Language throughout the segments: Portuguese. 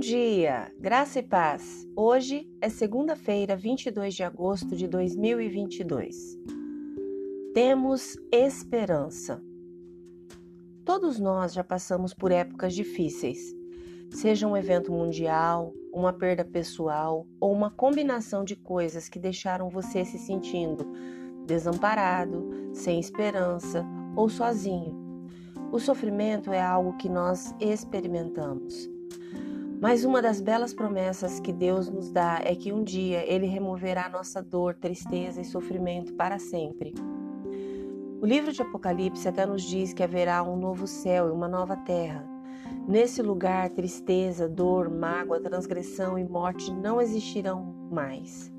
dia, graça e paz. Hoje é segunda-feira, 22 de agosto de 2022. Temos esperança. Todos nós já passamos por épocas difíceis, seja um evento mundial, uma perda pessoal ou uma combinação de coisas que deixaram você se sentindo desamparado, sem esperança ou sozinho. O sofrimento é algo que nós experimentamos. Mas uma das belas promessas que Deus nos dá é que um dia Ele removerá nossa dor, tristeza e sofrimento para sempre. O livro de Apocalipse até nos diz que haverá um novo céu e uma nova terra. Nesse lugar, tristeza, dor, mágoa, transgressão e morte não existirão mais.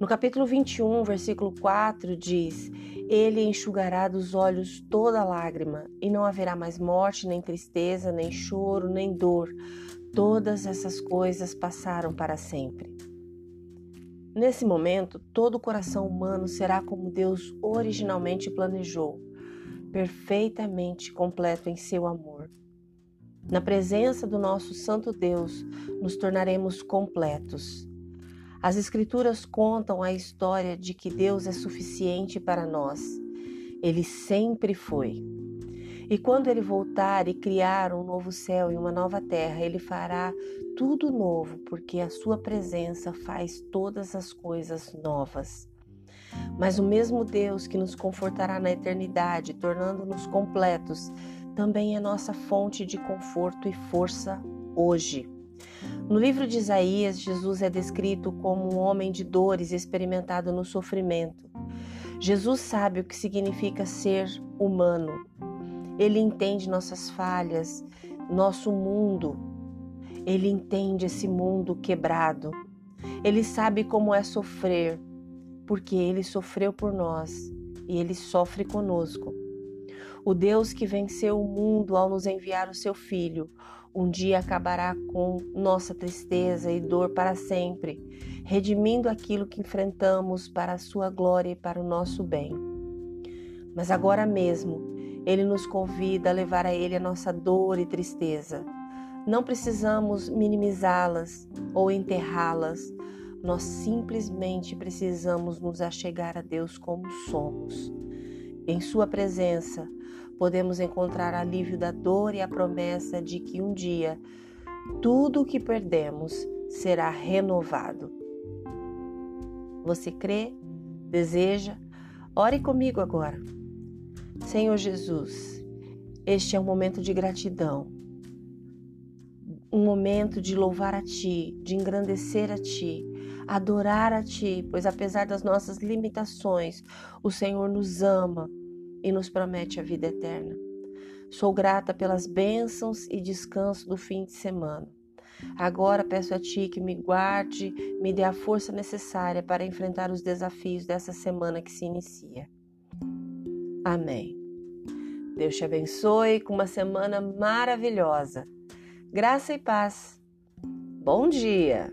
No capítulo 21, versículo 4 diz: Ele enxugará dos olhos toda lágrima, e não haverá mais morte, nem tristeza, nem choro, nem dor Todas essas coisas passaram para sempre. Nesse momento, todo o coração humano será como Deus originalmente planejou, perfeitamente completo em seu amor. Na presença do nosso Santo Deus, nos tornaremos completos. As Escrituras contam a história de que Deus é suficiente para nós. Ele sempre foi. E quando ele voltar e criar um novo céu e uma nova terra, ele fará tudo novo, porque a sua presença faz todas as coisas novas. Mas o mesmo Deus que nos confortará na eternidade, tornando-nos completos, também é nossa fonte de conforto e força hoje. No livro de Isaías, Jesus é descrito como um homem de dores experimentado no sofrimento. Jesus sabe o que significa ser humano, ele entende nossas falhas, nosso mundo. Ele entende esse mundo quebrado. Ele sabe como é sofrer, porque ele sofreu por nós e ele sofre conosco. O Deus que venceu o mundo ao nos enviar o seu Filho, um dia acabará com nossa tristeza e dor para sempre, redimindo aquilo que enfrentamos para a sua glória e para o nosso bem. Mas agora mesmo, ele nos convida a levar a Ele a nossa dor e tristeza. Não precisamos minimizá-las ou enterrá-las. Nós simplesmente precisamos nos achegar a Deus como somos. Em Sua presença, podemos encontrar alívio da dor e a promessa de que um dia tudo o que perdemos será renovado. Você crê? Deseja? Ore comigo agora. Senhor Jesus, este é um momento de gratidão, um momento de louvar a Ti, de engrandecer a Ti, adorar a Ti, pois apesar das nossas limitações, o Senhor nos ama e nos promete a vida eterna. Sou grata pelas bênçãos e descanso do fim de semana. Agora peço a Ti que me guarde, me dê a força necessária para enfrentar os desafios dessa semana que se inicia. Amém. Deus te abençoe com uma semana maravilhosa. Graça e paz. Bom dia!